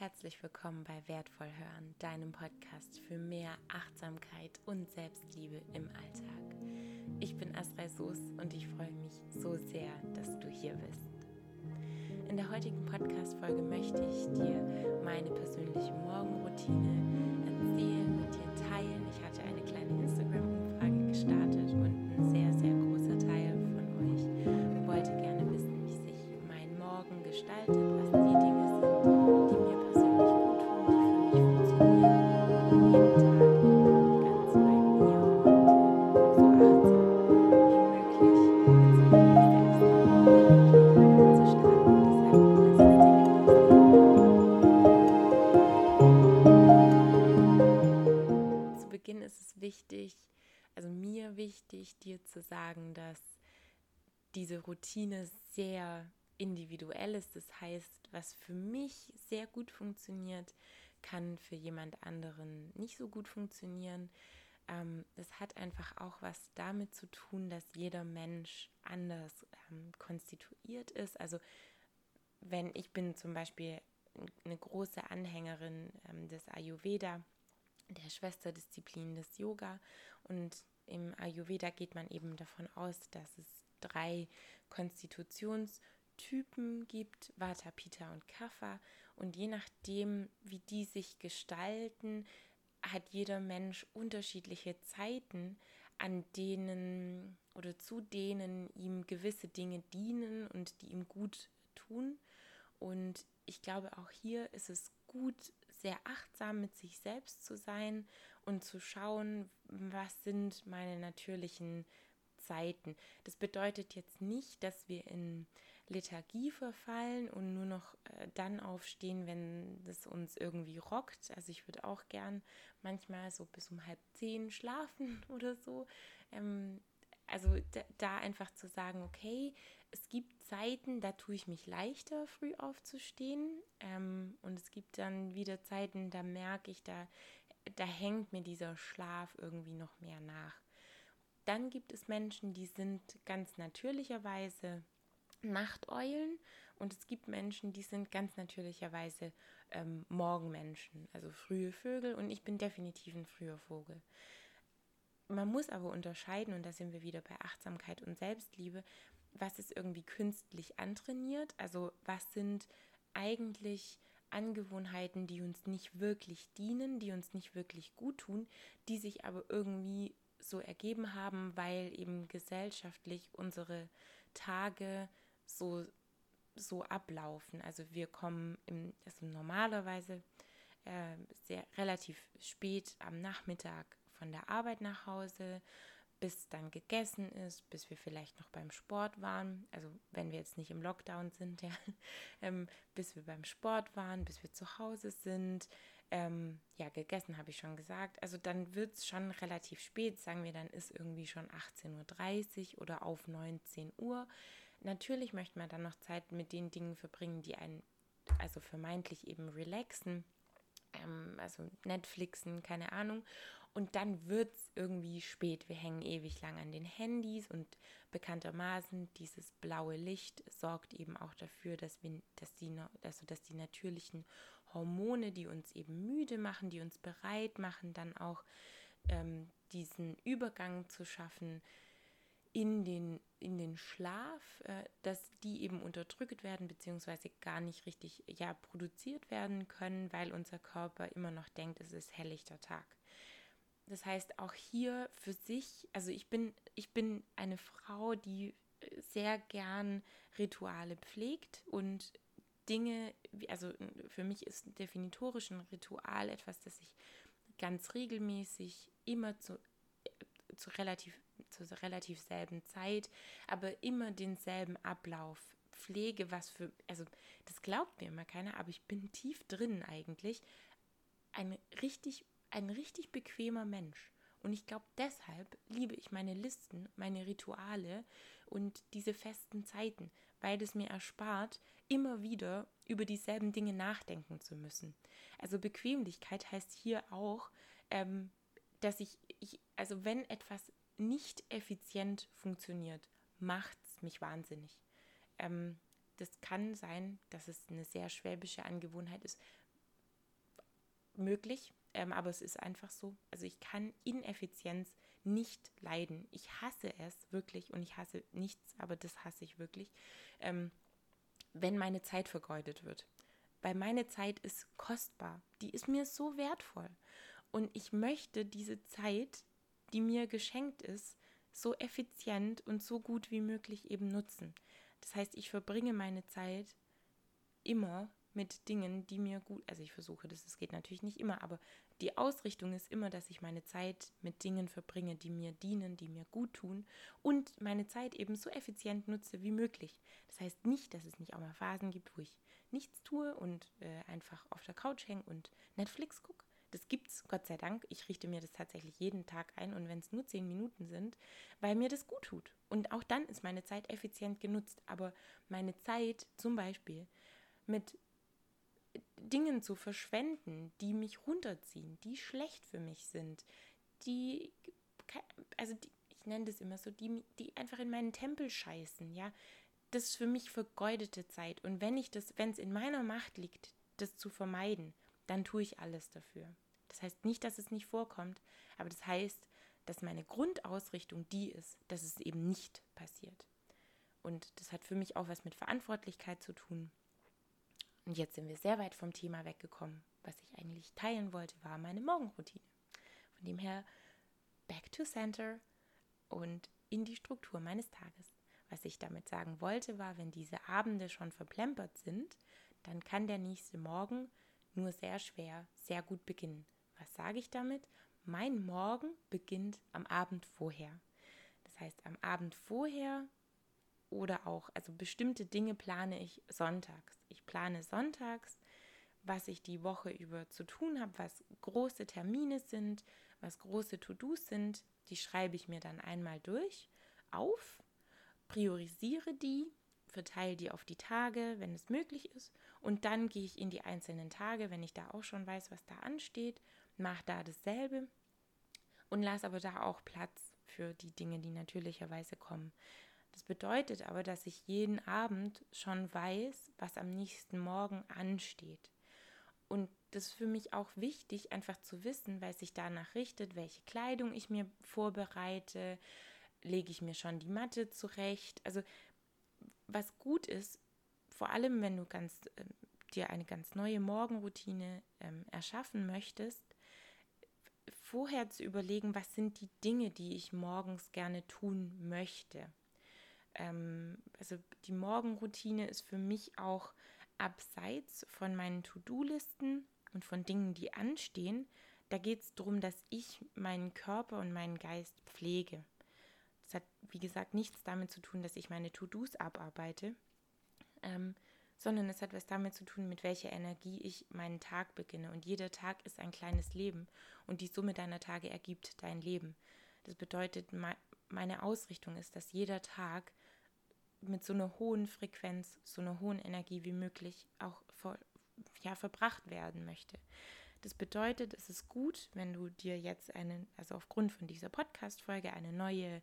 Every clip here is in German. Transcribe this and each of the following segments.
Herzlich willkommen bei Wertvoll Hören, deinem Podcast für mehr Achtsamkeit und Selbstliebe im Alltag. Ich bin Astrid Soos und ich freue mich so sehr, dass du hier bist. In der heutigen Podcast-Folge möchte ich dir meine persönliche Morgenroutine erzählen, mit dir wichtig, dir zu sagen, dass diese Routine sehr individuell ist. Das heißt, was für mich sehr gut funktioniert, kann für jemand anderen nicht so gut funktionieren. Ähm, das hat einfach auch was damit zu tun, dass jeder Mensch anders ähm, konstituiert ist. Also wenn ich bin zum Beispiel eine große Anhängerin ähm, des Ayurveda, der Schwesterdisziplin des Yoga und im Ayurveda geht man eben davon aus, dass es drei Konstitutionstypen gibt, Vata, Pitta und Kapha. Und je nachdem, wie die sich gestalten, hat jeder Mensch unterschiedliche Zeiten, an denen oder zu denen ihm gewisse Dinge dienen und die ihm gut tun. Und ich glaube, auch hier ist es gut, sehr achtsam mit sich selbst zu sein und zu schauen, was sind meine natürlichen Zeiten. Das bedeutet jetzt nicht, dass wir in Lethargie verfallen und nur noch äh, dann aufstehen, wenn es uns irgendwie rockt. Also ich würde auch gern manchmal so bis um halb zehn schlafen oder so. Ähm, also da, da einfach zu sagen, okay, es gibt Zeiten, da tue ich mich leichter, früh aufzustehen. Ähm, und es gibt dann wieder Zeiten, da merke ich, da, da hängt mir dieser Schlaf irgendwie noch mehr nach. Dann gibt es Menschen, die sind ganz natürlicherweise Nachteulen und es gibt Menschen, die sind ganz natürlicherweise ähm, Morgenmenschen, also frühe Vögel und ich bin definitiv ein früher Vogel. Man muss aber unterscheiden, und da sind wir wieder bei Achtsamkeit und Selbstliebe, was ist irgendwie künstlich antrainiert, also was sind eigentlich Angewohnheiten, die uns nicht wirklich dienen, die uns nicht wirklich gut tun, die sich aber irgendwie so ergeben haben, weil eben gesellschaftlich unsere Tage so, so ablaufen. Also wir kommen im, also normalerweise äh, sehr relativ spät am Nachmittag von der Arbeit nach Hause, bis dann gegessen ist, bis wir vielleicht noch beim Sport waren, also wenn wir jetzt nicht im Lockdown sind, ja, ähm, bis wir beim Sport waren, bis wir zu Hause sind. Ähm, ja, gegessen habe ich schon gesagt. Also dann wird es schon relativ spät, sagen wir, dann ist irgendwie schon 18.30 Uhr oder auf 19 Uhr. Natürlich möchte man dann noch Zeit mit den Dingen verbringen, die einen, also vermeintlich eben relaxen, ähm, also Netflixen, keine Ahnung. Und dann wird es irgendwie spät. Wir hängen ewig lang an den Handys und bekanntermaßen dieses blaue Licht sorgt eben auch dafür, dass, wir, dass, die, also dass die natürlichen Hormone, die uns eben müde machen, die uns bereit machen, dann auch ähm, diesen Übergang zu schaffen in den, in den Schlaf, äh, dass die eben unterdrückt werden, beziehungsweise gar nicht richtig ja, produziert werden können, weil unser Körper immer noch denkt, es ist helllichter Tag. Das heißt, auch hier für sich, also ich bin, ich bin eine Frau, die sehr gern Rituale pflegt und Dinge, also für mich ist definitorisch ein Ritual etwas, das ich ganz regelmäßig immer zu, zu relativ zur relativ selben Zeit, aber immer denselben Ablauf pflege, was für, also das glaubt mir immer keiner, aber ich bin tief drin eigentlich ein richtig ein richtig bequemer Mensch. Und ich glaube, deshalb liebe ich meine Listen, meine Rituale und diese festen Zeiten, weil es mir erspart, immer wieder über dieselben Dinge nachdenken zu müssen. Also Bequemlichkeit heißt hier auch, ähm, dass ich, ich, also wenn etwas nicht effizient funktioniert, macht es mich wahnsinnig. Ähm, das kann sein, dass es eine sehr schwäbische Angewohnheit ist, möglich, ähm, aber es ist einfach so. Also ich kann Ineffizienz nicht leiden. Ich hasse es wirklich und ich hasse nichts, aber das hasse ich wirklich, ähm, wenn meine Zeit vergeudet wird. Weil meine Zeit ist kostbar. Die ist mir so wertvoll. Und ich möchte diese Zeit, die mir geschenkt ist, so effizient und so gut wie möglich eben nutzen. Das heißt, ich verbringe meine Zeit immer mit Dingen, die mir gut, also ich versuche das, es geht natürlich nicht immer, aber die Ausrichtung ist immer, dass ich meine Zeit mit Dingen verbringe, die mir dienen, die mir gut tun und meine Zeit eben so effizient nutze wie möglich. Das heißt nicht, dass es nicht auch mal Phasen gibt, wo ich nichts tue und äh, einfach auf der Couch hänge und Netflix gucke. Das gibt's, Gott sei Dank. Ich richte mir das tatsächlich jeden Tag ein und wenn es nur zehn Minuten sind, weil mir das gut tut. Und auch dann ist meine Zeit effizient genutzt. Aber meine Zeit zum Beispiel mit Dingen zu verschwenden, die mich runterziehen, die schlecht für mich sind, die, also die, ich nenne das immer so, die, die einfach in meinen Tempel scheißen, ja, das ist für mich vergeudete Zeit. Und wenn ich das, wenn es in meiner Macht liegt, das zu vermeiden, dann tue ich alles dafür. Das heißt nicht, dass es nicht vorkommt, aber das heißt, dass meine Grundausrichtung die ist, dass es eben nicht passiert. Und das hat für mich auch was mit Verantwortlichkeit zu tun. Und jetzt sind wir sehr weit vom Thema weggekommen. Was ich eigentlich teilen wollte, war meine Morgenroutine. Von dem her, back to center und in die Struktur meines Tages. Was ich damit sagen wollte, war, wenn diese Abende schon verplempert sind, dann kann der nächste Morgen nur sehr schwer, sehr gut beginnen. Was sage ich damit? Mein Morgen beginnt am Abend vorher. Das heißt, am Abend vorher oder auch, also bestimmte Dinge plane ich sonntags. Ich plane sonntags, was ich die Woche über zu tun habe, was große Termine sind, was große To-Dos sind. Die schreibe ich mir dann einmal durch auf, priorisiere die, verteile die auf die Tage, wenn es möglich ist. Und dann gehe ich in die einzelnen Tage, wenn ich da auch schon weiß, was da ansteht, mache da dasselbe und lasse aber da auch Platz für die Dinge, die natürlicherweise kommen. Das bedeutet aber, dass ich jeden Abend schon weiß, was am nächsten Morgen ansteht. Und das ist für mich auch wichtig, einfach zu wissen, weil sich danach richtet, welche Kleidung ich mir vorbereite, lege ich mir schon die Matte zurecht. Also was gut ist, vor allem wenn du ganz, äh, dir eine ganz neue Morgenroutine ähm, erschaffen möchtest, vorher zu überlegen, was sind die Dinge, die ich morgens gerne tun möchte ähm, also die Morgenroutine ist für mich auch abseits von meinen To-Do-Listen und von Dingen, die anstehen. Da geht es darum, dass ich meinen Körper und meinen Geist pflege. Das hat, wie gesagt, nichts damit zu tun, dass ich meine To-Dos abarbeite, ähm, sondern es hat was damit zu tun, mit welcher Energie ich meinen Tag beginne. Und jeder Tag ist ein kleines Leben und die Summe deiner Tage ergibt dein Leben. Das bedeutet, meine Ausrichtung ist, dass jeder Tag mit so einer hohen Frequenz, so einer hohen Energie wie möglich auch vor, ja, verbracht werden möchte. Das bedeutet, es ist gut, wenn du dir jetzt eine, also aufgrund von dieser Podcast-Folge eine neue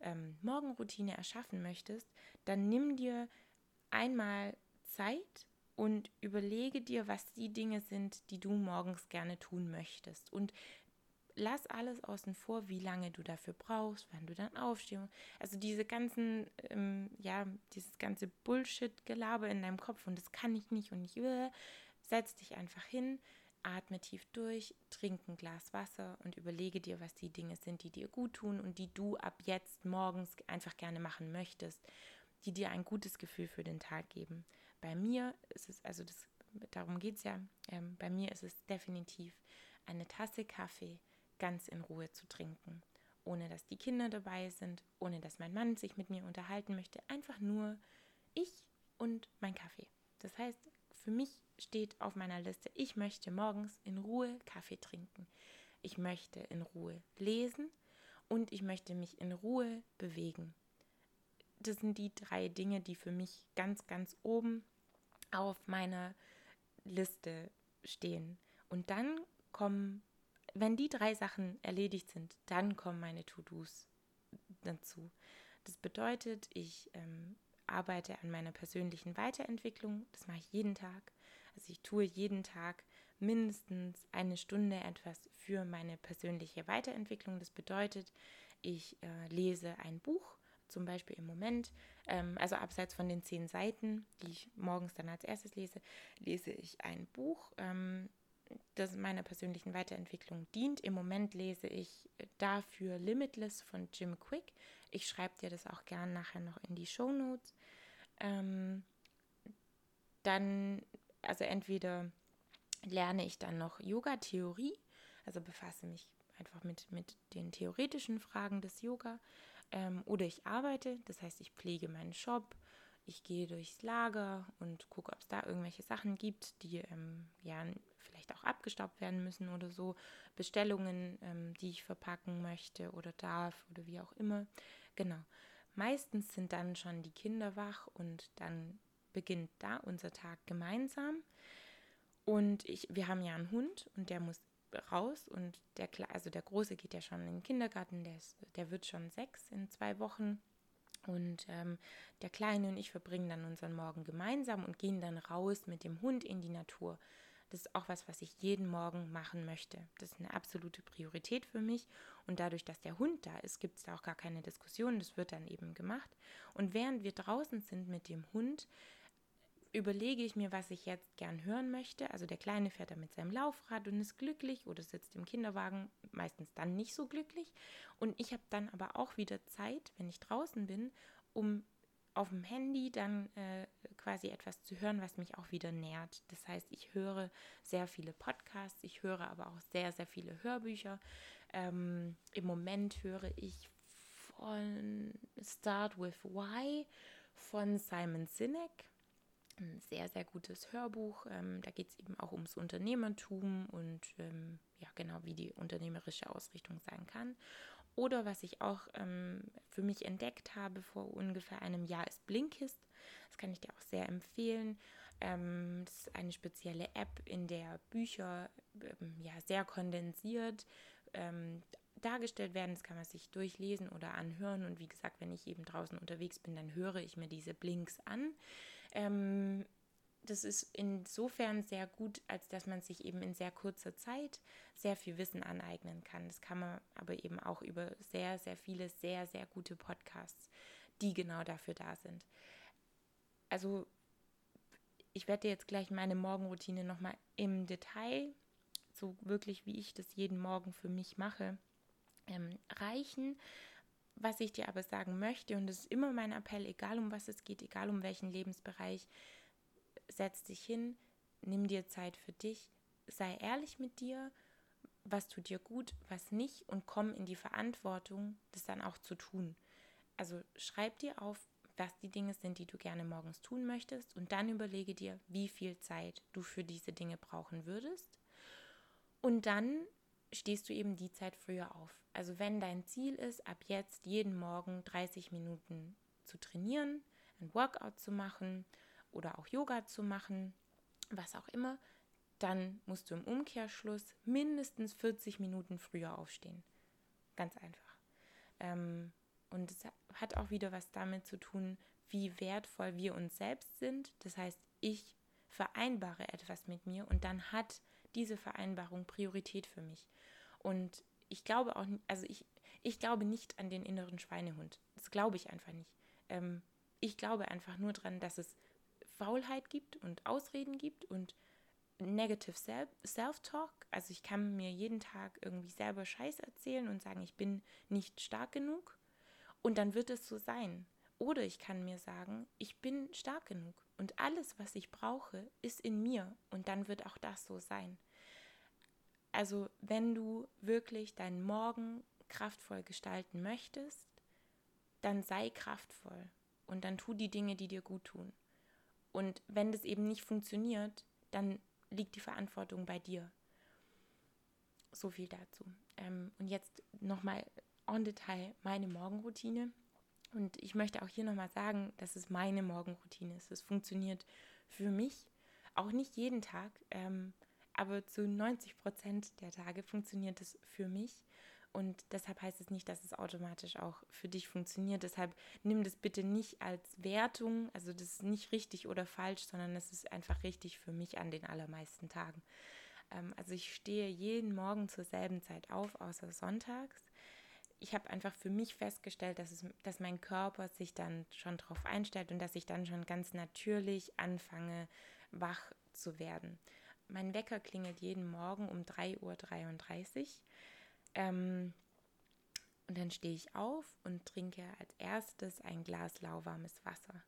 ähm, Morgenroutine erschaffen möchtest, dann nimm dir einmal Zeit und überlege dir, was die Dinge sind, die du morgens gerne tun möchtest. Und lass alles außen vor, wie lange du dafür brauchst, wann du dann aufstehst. Also diese ganzen, ähm, ja, dieses ganze Bullshit-Gelaber in deinem Kopf und das kann ich nicht und ich will. Setz dich einfach hin, atme tief durch, trink ein Glas Wasser und überlege dir, was die Dinge sind, die dir gut tun und die du ab jetzt morgens einfach gerne machen möchtest, die dir ein gutes Gefühl für den Tag geben. Bei mir ist es, also das, darum geht es ja, ähm, bei mir ist es definitiv eine Tasse Kaffee ganz in Ruhe zu trinken, ohne dass die Kinder dabei sind, ohne dass mein Mann sich mit mir unterhalten möchte, einfach nur ich und mein Kaffee. Das heißt, für mich steht auf meiner Liste, ich möchte morgens in Ruhe Kaffee trinken. Ich möchte in Ruhe lesen und ich möchte mich in Ruhe bewegen. Das sind die drei Dinge, die für mich ganz, ganz oben auf meiner Liste stehen. Und dann kommen wenn die drei Sachen erledigt sind, dann kommen meine To-Dos dazu. Das bedeutet, ich ähm, arbeite an meiner persönlichen Weiterentwicklung. Das mache ich jeden Tag. Also ich tue jeden Tag mindestens eine Stunde etwas für meine persönliche Weiterentwicklung. Das bedeutet, ich äh, lese ein Buch, zum Beispiel im Moment, ähm, also abseits von den zehn Seiten, die ich morgens dann als erstes lese, lese ich ein Buch, ähm, das meiner persönlichen Weiterentwicklung dient. Im Moment lese ich dafür Limitless von Jim Quick. Ich schreibe dir das auch gern nachher noch in die Show Notes. Ähm, dann, also entweder lerne ich dann noch Yoga-Theorie, also befasse mich einfach mit, mit den theoretischen Fragen des Yoga. Ähm, oder ich arbeite, das heißt, ich pflege meinen Shop, ich gehe durchs Lager und gucke, ob es da irgendwelche Sachen gibt, die ähm, ja vielleicht auch abgestaubt werden müssen oder so. Bestellungen, ähm, die ich verpacken möchte oder darf oder wie auch immer. Genau. Meistens sind dann schon die Kinder wach und dann beginnt da unser Tag gemeinsam. Und ich, wir haben ja einen Hund und der muss raus und der also der Große geht ja schon in den Kindergarten, der, ist, der wird schon sechs in zwei Wochen. Und ähm, der Kleine und ich verbringen dann unseren Morgen gemeinsam und gehen dann raus mit dem Hund in die Natur. Das ist auch was, was ich jeden Morgen machen möchte. Das ist eine absolute Priorität für mich. Und dadurch, dass der Hund da ist, gibt es da auch gar keine Diskussion. Das wird dann eben gemacht. Und während wir draußen sind mit dem Hund, überlege ich mir, was ich jetzt gern hören möchte. Also der Kleine fährt da mit seinem Laufrad und ist glücklich oder sitzt im Kinderwagen, meistens dann nicht so glücklich. Und ich habe dann aber auch wieder Zeit, wenn ich draußen bin, um auf dem Handy dann äh, quasi etwas zu hören, was mich auch wieder nährt. Das heißt, ich höre sehr viele Podcasts, ich höre aber auch sehr, sehr viele Hörbücher. Ähm, Im Moment höre ich von Start with Why von Simon Sinek ein sehr, sehr gutes Hörbuch. Ähm, da geht es eben auch ums Unternehmertum und ähm, ja, genau wie die unternehmerische Ausrichtung sein kann. Oder was ich auch ähm, für mich entdeckt habe vor ungefähr einem Jahr ist Blinkist. Das kann ich dir auch sehr empfehlen. Ähm, das ist eine spezielle App, in der Bücher ähm, ja, sehr kondensiert ähm, dargestellt werden. Das kann man sich durchlesen oder anhören. Und wie gesagt, wenn ich eben draußen unterwegs bin, dann höre ich mir diese Blinks an. Ähm, das ist insofern sehr gut, als dass man sich eben in sehr kurzer Zeit sehr viel Wissen aneignen kann. Das kann man aber eben auch über sehr, sehr viele, sehr, sehr gute Podcasts, die genau dafür da sind. Also ich werde jetzt gleich meine Morgenroutine nochmal im Detail, so wirklich wie ich das jeden Morgen für mich mache, ähm, reichen. Was ich dir aber sagen möchte, und das ist immer mein Appell, egal um was es geht, egal um welchen Lebensbereich, setz dich hin, nimm dir Zeit für dich, sei ehrlich mit dir, was tut dir gut, was nicht und komm in die Verantwortung, das dann auch zu tun. Also schreib dir auf, was die Dinge sind, die du gerne morgens tun möchtest und dann überlege dir, wie viel Zeit du für diese Dinge brauchen würdest. Und dann stehst du eben die Zeit früher auf. Also wenn dein Ziel ist, ab jetzt jeden Morgen 30 Minuten zu trainieren, ein Workout zu machen oder auch Yoga zu machen, was auch immer, dann musst du im Umkehrschluss mindestens 40 Minuten früher aufstehen. Ganz einfach. Ähm, und es hat auch wieder was damit zu tun, wie wertvoll wir uns selbst sind. Das heißt, ich vereinbare etwas mit mir und dann hat diese Vereinbarung Priorität für mich. Und ich glaube auch, also ich, ich glaube nicht an den inneren Schweinehund. Das glaube ich einfach nicht. Ähm, ich glaube einfach nur daran, dass es Faulheit gibt und Ausreden gibt und Negative Self-Talk. Also ich kann mir jeden Tag irgendwie selber Scheiß erzählen und sagen, ich bin nicht stark genug. Und dann wird es so sein. Oder ich kann mir sagen, ich bin stark genug und alles, was ich brauche, ist in mir und dann wird auch das so sein. Also wenn du wirklich deinen Morgen kraftvoll gestalten möchtest, dann sei kraftvoll und dann tu die Dinge, die dir gut tun. Und wenn das eben nicht funktioniert, dann liegt die Verantwortung bei dir. So viel dazu. Ähm, und jetzt nochmal en Detail meine Morgenroutine. Und ich möchte auch hier nochmal sagen, dass es meine Morgenroutine ist. Es funktioniert für mich, auch nicht jeden Tag. Ähm, aber zu 90 Prozent der Tage funktioniert es für mich. Und deshalb heißt es nicht, dass es automatisch auch für dich funktioniert. Deshalb nimm das bitte nicht als Wertung. Also das ist nicht richtig oder falsch, sondern es ist einfach richtig für mich an den allermeisten Tagen. Ähm, also ich stehe jeden Morgen zur selben Zeit auf, außer sonntags. Ich habe einfach für mich festgestellt, dass, es, dass mein Körper sich dann schon darauf einstellt und dass ich dann schon ganz natürlich anfange, wach zu werden. Mein Wecker klingelt jeden Morgen um 3.33 Uhr. Ähm, und dann stehe ich auf und trinke als erstes ein Glas lauwarmes Wasser.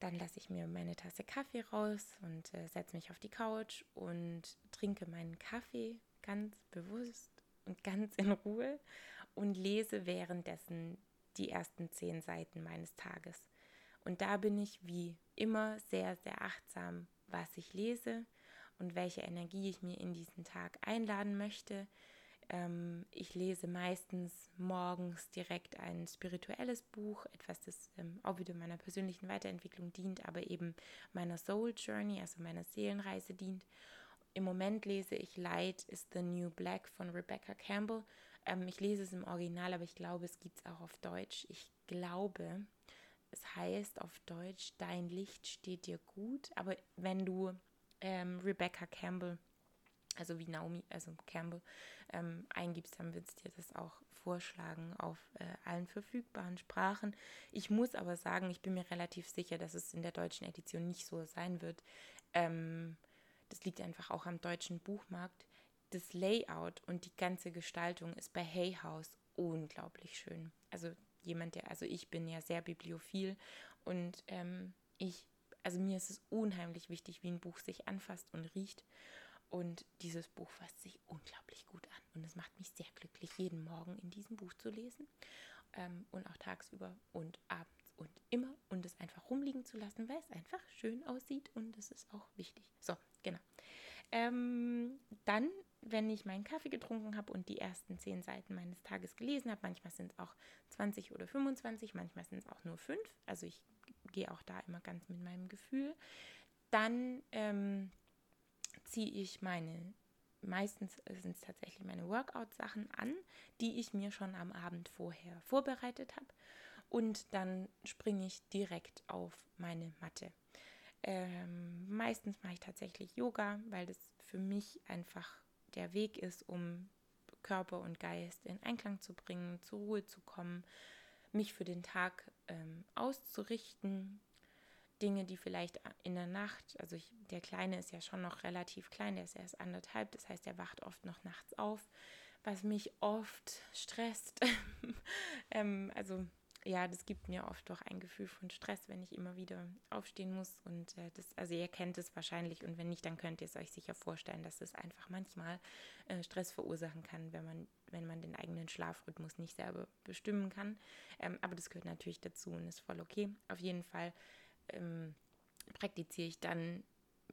Dann lasse ich mir meine Tasse Kaffee raus und äh, setze mich auf die Couch und trinke meinen Kaffee ganz bewusst und ganz in Ruhe und lese währenddessen die ersten zehn Seiten meines Tages. Und da bin ich wie immer sehr, sehr achtsam, was ich lese und welche Energie ich mir in diesen Tag einladen möchte. Ähm, ich lese meistens morgens direkt ein spirituelles Buch, etwas, das ähm, auch wieder meiner persönlichen Weiterentwicklung dient, aber eben meiner Soul Journey, also meiner Seelenreise dient. Im Moment lese ich Light is the New Black von Rebecca Campbell. Ähm, ich lese es im Original, aber ich glaube, es gibt es auch auf Deutsch. Ich glaube, es heißt auf Deutsch, dein Licht steht dir gut. Aber wenn du ähm, Rebecca Campbell also wie Naomi, also Campbell, ähm, eingibst, dann wird es dir das auch vorschlagen auf äh, allen verfügbaren Sprachen. Ich muss aber sagen, ich bin mir relativ sicher, dass es in der deutschen Edition nicht so sein wird. Ähm, das liegt einfach auch am deutschen Buchmarkt. Das Layout und die ganze Gestaltung ist bei Hay House unglaublich schön. Also jemand, der, also ich bin ja sehr bibliophil und ähm, ich, also mir ist es unheimlich wichtig, wie ein Buch sich anfasst und riecht. Und dieses Buch fasst sich unglaublich gut an. Und es macht mich sehr glücklich, jeden Morgen in diesem Buch zu lesen. Ähm, und auch tagsüber und abends und immer. Und es einfach rumliegen zu lassen, weil es einfach schön aussieht. Und das ist auch wichtig. So, genau. Ähm, dann, wenn ich meinen Kaffee getrunken habe und die ersten zehn Seiten meines Tages gelesen habe, manchmal sind es auch 20 oder 25, manchmal sind es auch nur fünf. Also ich gehe auch da immer ganz mit meinem Gefühl. Dann ähm, ziehe ich meine, meistens sind es tatsächlich meine Workout-Sachen an, die ich mir schon am Abend vorher vorbereitet habe. Und dann springe ich direkt auf meine Matte. Ähm, meistens mache ich tatsächlich Yoga, weil das für mich einfach der Weg ist, um Körper und Geist in Einklang zu bringen, zur Ruhe zu kommen, mich für den Tag ähm, auszurichten, Dinge, die vielleicht in der Nacht, also ich, der Kleine ist ja schon noch relativ klein, der ist erst anderthalb, das heißt, er wacht oft noch nachts auf, was mich oft stresst. ähm, also ja, das gibt mir oft doch ein Gefühl von Stress, wenn ich immer wieder aufstehen muss. Und äh, das, also ihr kennt es wahrscheinlich und wenn nicht, dann könnt ihr es euch sicher vorstellen, dass es einfach manchmal äh, Stress verursachen kann, wenn man, wenn man den eigenen Schlafrhythmus nicht selber bestimmen kann. Ähm, aber das gehört natürlich dazu und ist voll okay. Auf jeden Fall ähm, praktiziere ich dann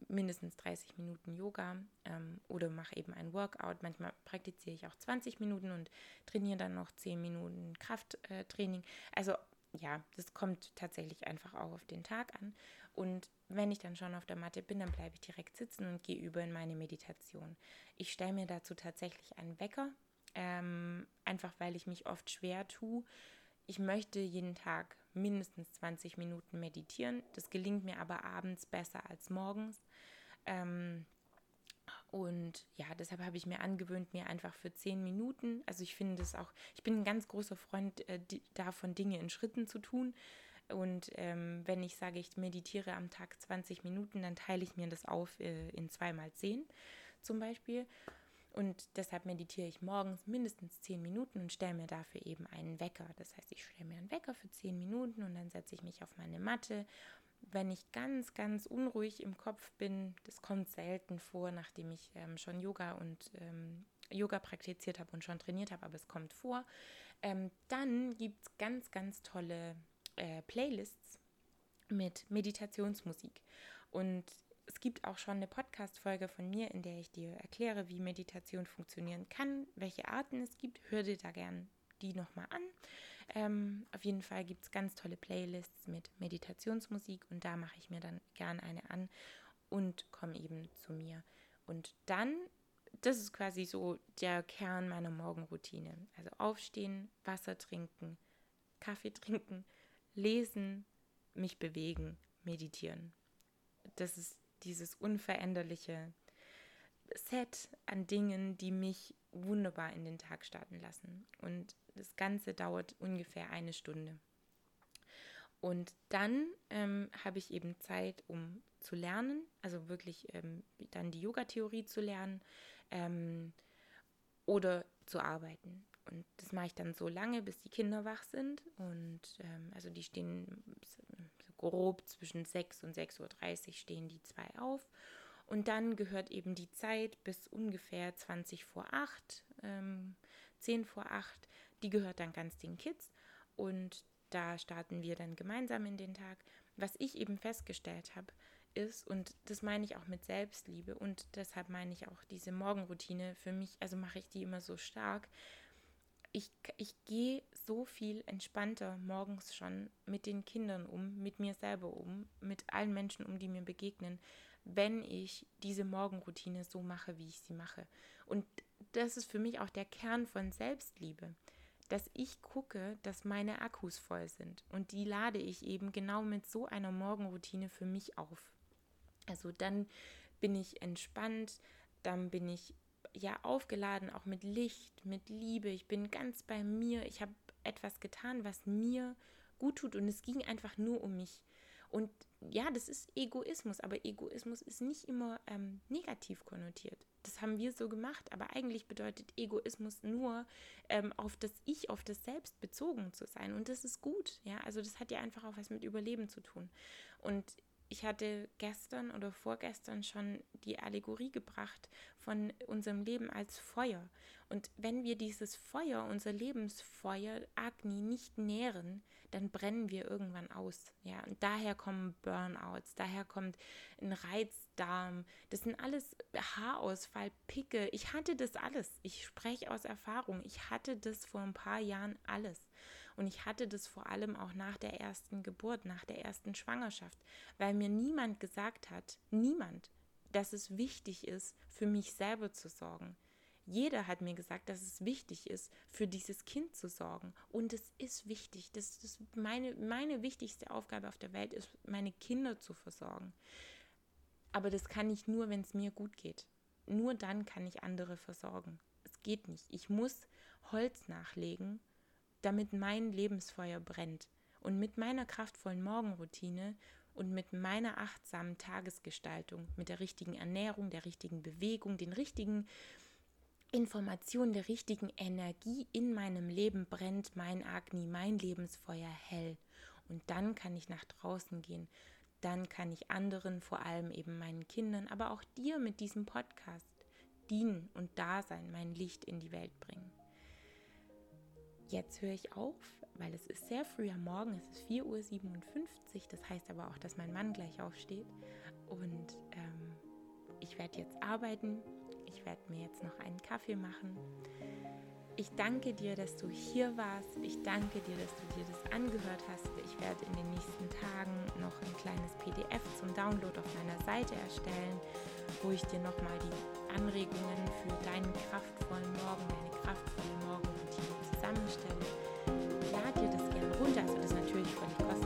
mindestens 30 Minuten Yoga ähm, oder mache eben ein Workout. Manchmal praktiziere ich auch 20 Minuten und trainiere dann noch 10 Minuten Krafttraining. also ja, das kommt tatsächlich einfach auch auf den Tag an. Und wenn ich dann schon auf der Matte bin, dann bleibe ich direkt sitzen und gehe über in meine Meditation. Ich stelle mir dazu tatsächlich einen Wecker, ähm, einfach weil ich mich oft schwer tue. Ich möchte jeden Tag mindestens 20 Minuten meditieren. Das gelingt mir aber abends besser als morgens. Ähm, und ja, deshalb habe ich mir angewöhnt, mir einfach für 10 Minuten, also ich finde es auch, ich bin ein ganz großer Freund äh, die, davon, Dinge in Schritten zu tun. Und ähm, wenn ich sage, ich meditiere am Tag 20 Minuten, dann teile ich mir das auf äh, in 2 mal 10 zum Beispiel. Und deshalb meditiere ich morgens mindestens zehn Minuten und stelle mir dafür eben einen Wecker. Das heißt, ich stelle mir einen Wecker für zehn Minuten und dann setze ich mich auf meine Matte. Wenn ich ganz, ganz unruhig im Kopf bin, das kommt selten vor, nachdem ich ähm, schon Yoga und ähm, Yoga praktiziert habe und schon trainiert habe, aber es kommt vor, ähm, dann gibt es ganz, ganz tolle äh, Playlists mit Meditationsmusik. Und es gibt auch schon eine Podcast-Folge von mir, in der ich dir erkläre, wie Meditation funktionieren kann, welche Arten es gibt. Hör dir da gern die nochmal an. Ähm, auf jeden Fall gibt es ganz tolle Playlists mit Meditationsmusik und da mache ich mir dann gern eine an und komme eben zu mir. Und dann, das ist quasi so der Kern meiner Morgenroutine. Also aufstehen, Wasser trinken, Kaffee trinken, lesen, mich bewegen, meditieren. Das ist dieses unveränderliche Set an Dingen, die mich wunderbar in den Tag starten lassen. Und das Ganze dauert ungefähr eine Stunde. Und dann ähm, habe ich eben Zeit, um zu lernen, also wirklich ähm, dann die Yoga-Theorie zu lernen ähm, oder zu arbeiten. Und das mache ich dann so lange, bis die Kinder wach sind. Und ähm, also die stehen grob zwischen 6 und 6.30 Uhr stehen die zwei auf. Und dann gehört eben die Zeit bis ungefähr 20 vor 8, ähm, 10 vor 8, die gehört dann ganz den Kids. Und da starten wir dann gemeinsam in den Tag. Was ich eben festgestellt habe, ist, und das meine ich auch mit Selbstliebe und deshalb meine ich auch diese Morgenroutine für mich, also mache ich die immer so stark. Ich, ich gehe so viel entspannter morgens schon mit den Kindern um, mit mir selber um, mit allen Menschen um, die mir begegnen, wenn ich diese Morgenroutine so mache, wie ich sie mache. Und das ist für mich auch der Kern von Selbstliebe dass ich gucke, dass meine Akkus voll sind. Und die lade ich eben genau mit so einer Morgenroutine für mich auf. Also dann bin ich entspannt, dann bin ich ja aufgeladen, auch mit Licht, mit Liebe. Ich bin ganz bei mir. Ich habe etwas getan, was mir gut tut. Und es ging einfach nur um mich. Und ja, das ist Egoismus, aber Egoismus ist nicht immer ähm, negativ konnotiert. Das haben wir so gemacht, aber eigentlich bedeutet Egoismus nur, ähm, auf das Ich, auf das Selbst bezogen zu sein. Und das ist gut, ja. Also das hat ja einfach auch was mit Überleben zu tun. Und ich hatte gestern oder vorgestern schon die Allegorie gebracht von unserem Leben als Feuer. Und wenn wir dieses Feuer, unser Lebensfeuer, Agni, nicht nähren, dann brennen wir irgendwann aus. Ja, und daher kommen Burnouts, daher kommt ein Reizdarm. Das sind alles Haarausfall, Picke. Ich hatte das alles. Ich spreche aus Erfahrung. Ich hatte das vor ein paar Jahren alles. Und ich hatte das vor allem auch nach der ersten Geburt, nach der ersten Schwangerschaft, weil mir niemand gesagt hat, niemand, dass es wichtig ist, für mich selber zu sorgen. Jeder hat mir gesagt, dass es wichtig ist, für dieses Kind zu sorgen. Und es ist wichtig. Das ist meine, meine wichtigste Aufgabe auf der Welt, ist, meine Kinder zu versorgen. Aber das kann ich nur, wenn es mir gut geht. Nur dann kann ich andere versorgen. Es geht nicht. Ich muss Holz nachlegen damit mein Lebensfeuer brennt. Und mit meiner kraftvollen Morgenroutine und mit meiner achtsamen Tagesgestaltung, mit der richtigen Ernährung, der richtigen Bewegung, den richtigen Informationen, der richtigen Energie in meinem Leben brennt mein Agni, mein Lebensfeuer hell. Und dann kann ich nach draußen gehen. Dann kann ich anderen, vor allem eben meinen Kindern, aber auch dir mit diesem Podcast dienen und da sein, mein Licht in die Welt bringen. Jetzt höre ich auf, weil es ist sehr früh am Morgen, es ist 4.57 Uhr. Das heißt aber auch, dass mein Mann gleich aufsteht. Und ähm, ich werde jetzt arbeiten. Ich werde mir jetzt noch einen Kaffee machen. Ich danke dir, dass du hier warst. Ich danke dir, dass du dir das angehört hast. Ich werde in den nächsten Tagen noch ein kleines PDF zum Download auf meiner Seite erstellen, wo ich dir nochmal die Anregungen für deinen kraftvollen Morgen, deine kraftvolle zusammenstelle. Lad dir das gerne runter. Also das natürlich völlig kostenlos